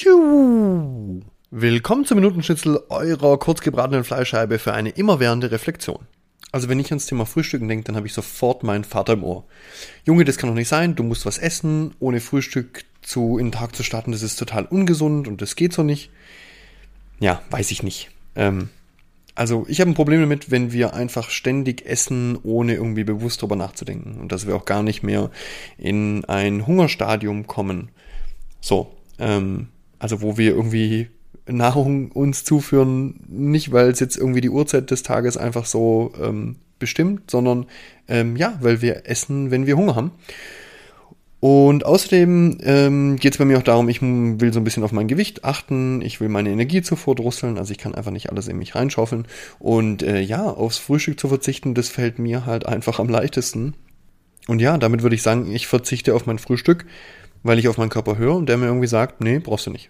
Tschu. Willkommen zum Minutenschnitzel eurer kurzgebratenen Fleischscheibe für eine immerwährende Reflexion. Also wenn ich ans Thema Frühstücken denke, dann habe ich sofort meinen Vater im Ohr. Junge, das kann doch nicht sein, du musst was essen, ohne Frühstück zu, in den Tag zu starten, das ist total ungesund und das geht so nicht. Ja, weiß ich nicht. Ähm, also ich habe ein Problem damit, wenn wir einfach ständig essen, ohne irgendwie bewusst drüber nachzudenken. Und dass wir auch gar nicht mehr in ein Hungerstadium kommen. So, ähm, also wo wir irgendwie Nahrung uns zuführen, nicht weil es jetzt irgendwie die Uhrzeit des Tages einfach so ähm, bestimmt, sondern ähm, ja, weil wir essen, wenn wir Hunger haben. Und außerdem ähm, geht es bei mir auch darum, ich will so ein bisschen auf mein Gewicht achten, ich will meine Energie zuvor drosseln, also ich kann einfach nicht alles in mich reinschaufeln. Und äh, ja, aufs Frühstück zu verzichten, das fällt mir halt einfach am leichtesten. Und ja, damit würde ich sagen, ich verzichte auf mein Frühstück, weil ich auf meinen Körper höre und der mir irgendwie sagt, nee, brauchst du nicht.